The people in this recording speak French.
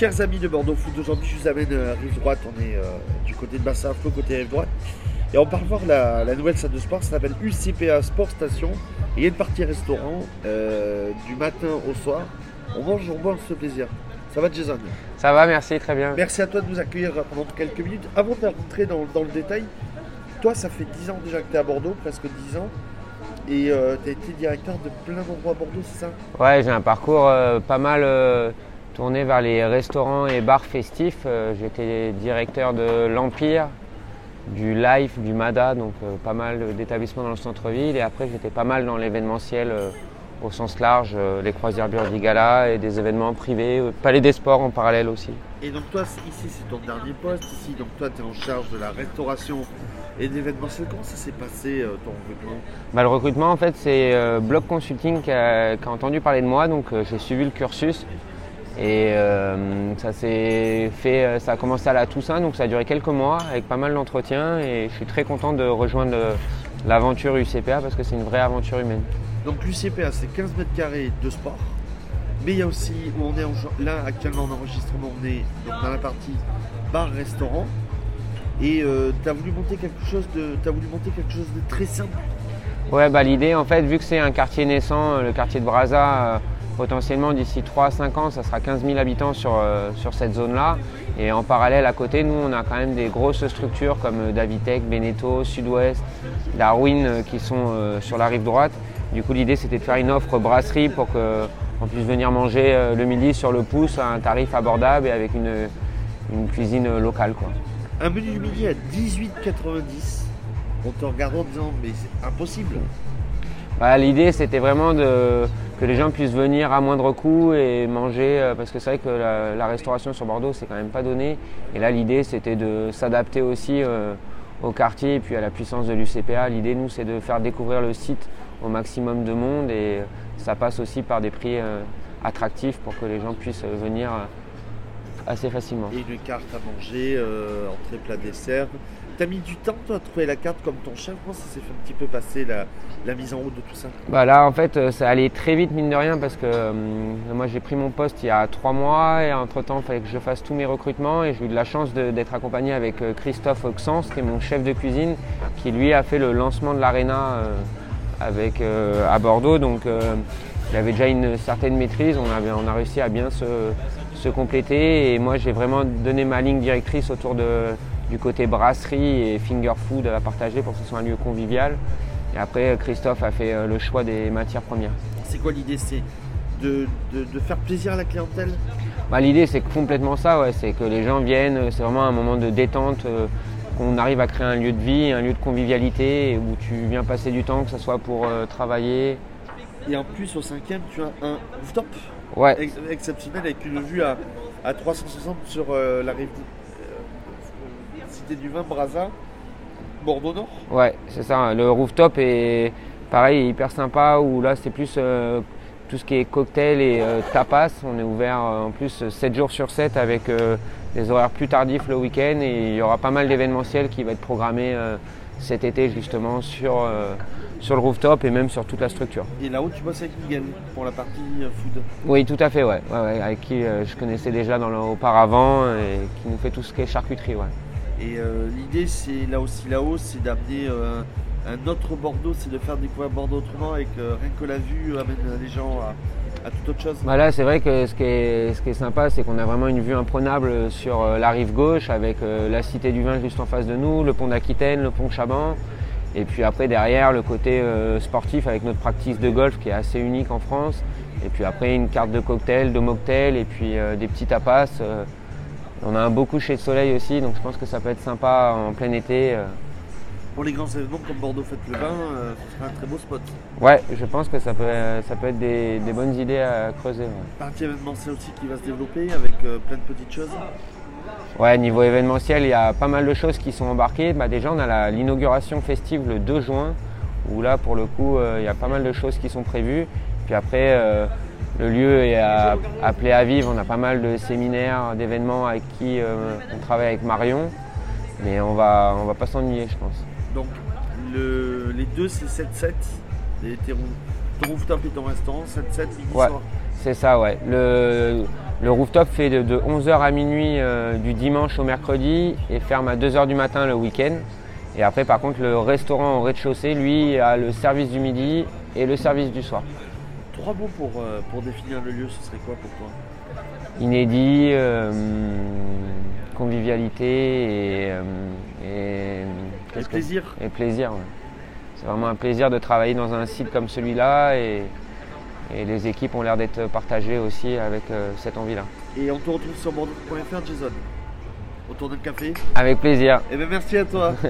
chers amis de Bordeaux Foot, aujourd'hui je vous amène à rive droite, on est euh, du côté de Bassin Flo, côté rive droite. Et on part voir la, la nouvelle salle de sport, ça s'appelle UCPA Sport Station. Et il y a une partie restaurant euh, du matin au soir. On mange, on mange ce plaisir. Ça va Jason? Ça va, merci, très bien. Merci à toi de nous accueillir pendant quelques minutes. Avant de rentrer dans, dans le détail, toi ça fait 10 ans déjà que tu es à Bordeaux, presque 10 ans. Et tu as été directeur de plein d'endroits à Bordeaux, c'est ça? Ouais, j'ai un parcours euh, pas mal euh, tourné vers les restaurants et bars festifs. Euh, J'étais directeur de l'Empire, du Life, du MADA, donc euh, pas mal d'établissements dans le centre-ville. Et après, j'étais pas mal dans l'événementiel euh, au sens large, les croisières Burdi Gala et des événements privés, Palais des Sports en parallèle aussi. Et donc toi, ici c'est ton dernier poste, ici donc toi tu es en charge de la restauration et de l'événementiel. Comment ça s'est passé ton recrutement? Bah, le recrutement, en fait, c'est Block Consulting qui a, qui a entendu parler de moi, donc j'ai suivi le cursus. Et euh, ça s'est fait, euh, ça a commencé à la Toussaint, donc ça a duré quelques mois avec pas mal d'entretiens. Et je suis très content de rejoindre l'aventure UCPA parce que c'est une vraie aventure humaine. Donc l'UCPA c'est 15 mètres carrés de sport. Mais il y a aussi, où on est en- là actuellement en enregistrement, on est donc dans la partie bar-restaurant. Et tu as voulu monter quelque chose de. T'as voulu monter quelque chose de très simple? Ouais, bah, l'idée, en fait, vu que c'est un quartier naissant, euh, le quartier de Brazza, euh, potentiellement d'ici 3 à 5 ans, ça sera 15 000 habitants sur, euh, sur cette zone-là. Et en parallèle, à côté, nous, on a quand même des grosses structures comme euh, Davitech, Beneteau, Sud-Ouest, Darwin euh, qui sont euh, sur la rive droite. Du coup, l'idée, c'était de faire une offre brasserie pour qu'on puisse venir manger le midi sur le pouce à un tarif abordable et avec une, une cuisine locale. Quoi. Un menu du midi à 18,90. On te regarde en disant mais c'est impossible. Bah, L'idée, c'était vraiment de, que les gens puissent venir à moindre coût et manger, euh, parce que c'est vrai que la, restauration sur Bordeaux, c'est quand même pas donné. Et là, l'idée, c'était de s'adapter aussi euh, au quartier et puis à la puissance de l'UCPA. L'idée, nous, c'est de faire découvrir le site au maximum de monde et ça passe aussi par des prix euh, attractifs pour que les gens puissent venir assez facilement. Et une carte à manger, euh, entrée, plat, dessert. T'as mis du temps toi à trouver la carte comme ton chef? Comment ça s'est fait un petit peu passer la, la mise en route de tout ça? Bah là, en fait, euh, ça allait très vite, mine de rien, parce que euh, moi, j'ai pris mon poste il y a trois mois et entre-temps, il fallait que je fasse tous mes recrutements et j'ai eu de la chance d'être accompagné avec euh, Christophe Oxens, qui est mon chef de cuisine, qui lui a fait le lancement de l'Arena euh, avec, à Bordeaux. Donc, il avait déjà une certaine maîtrise, on, avait, on a réussi à bien se, se compléter et moi, j'ai vraiment donné ma ligne directrice autour de, du côté brasserie et finger food à partager pour que ce soit un lieu convivial. Et après, Christophe a fait euh, le choix des matières premières. C'est quoi l'idée? C'est de, de- de faire plaisir à la clientèle? Bah, L'idée, c'est complètement ça, ouais, c'est que les gens viennent, euh, c'est vraiment un moment de détente, euh, qu'on arrive à créer un lieu de vie, un lieu de convivialité où tu viens passer du temps, que ce soit pour euh, travailler. Et en plus au cinquième tu as un rooftop Ouais, ex- exceptionnel avec une vue à, à 360 sur euh, la rive euh, Cité du Vin, Brazza, Bordeaux Nord. ouais, c'est ça. Le rooftop est pareil, hyper sympa, où là, c'est plus euh, tout ce qui est cocktail et euh, tapas. On est ouvert en plus 7 jours sur 7 avec des horaires plus tardifs le week-end et il y aura pas mal d'événementiels qui va être programmé cet été justement sur, sur le rooftop et même sur toute la structure. Et là-haut tu bosses avec Miguel pour la partie euh, food. Oui, tout à fait, ouais. Ouais, ouais, avec qui euh, je connaissais déjà dans le, auparavant et qui nous fait tout ce qui est charcuterie, ouais. Et euh, l'idée, c'est là aussi là-haut, c'est d'amener euh, un autre Bordeaux, c'est de faire découvrir Bordeaux autrement avec rien que la vue amène les gens à, à toute autre chose. Bah là, c'est vrai que ce qui est, ce qui est sympa, c'est qu'on a vraiment une vue imprenable sur la rive gauche avec la Cité du Vin juste en face de nous, le pont d'Aquitaine, le pont Chaban. Et puis après, derrière, le côté euh, sportif avec notre practice de golf qui est assez unique en France. Et puis après, une carte de cocktail, de mocktail et puis euh, des petits tapas. euh. on a un beau coucher de soleil aussi, donc je pense que ça peut être sympa en plein été. Pour les grands événements comme Bordeaux Fête le Vin, ce sera un très beau spot. Ouais, je pense que ça peut, ça peut être des, des bonnes idées à creuser. ouais. Partie événementielle aussi qui va se développer avec plein de petites choses. Ouais, niveau événementiel, il y a pas mal de choses qui sont embarquées. Bah, déjà, on a l'inauguration festive le 2 juin, où là, pour le coup, euh, il y a pas mal de choses qui sont prévues. Puis après, euh, le lieu est à- appelé à vivre. On a pas mal de séminaires, d'événements avec qui euh, on travaille avec Marion. Mais on va, on va pas s'ennuyer, je pense. Donc le- les deux, c'est 7-7. Et tes roo- ton rooftop et ton restaurant, 7-7 midi Ouais. C'est ça, ouais. Le, Le rooftop fait de, 11h à minuit euh, du dimanche au mercredi et ferme à 2h du matin le week-end. Et après, par contre, le restaurant au rez-de-chaussée, lui, a le service du midi et le service du soir. Trois mots pour, euh, pour définir le lieu, ce serait quoi pour toi? Inédit, euh, convivialité et, plaisir. Et plaisir. C'est vraiment un plaisir de travailler dans un site comme celui-là et, et les équipes ont l'air d'être partagées aussi avec euh, cette envie-là. Et on te retrouve sur bordeaux.fr, Jason. Autour d'un café Avec plaisir. Et eh bien merci à toi.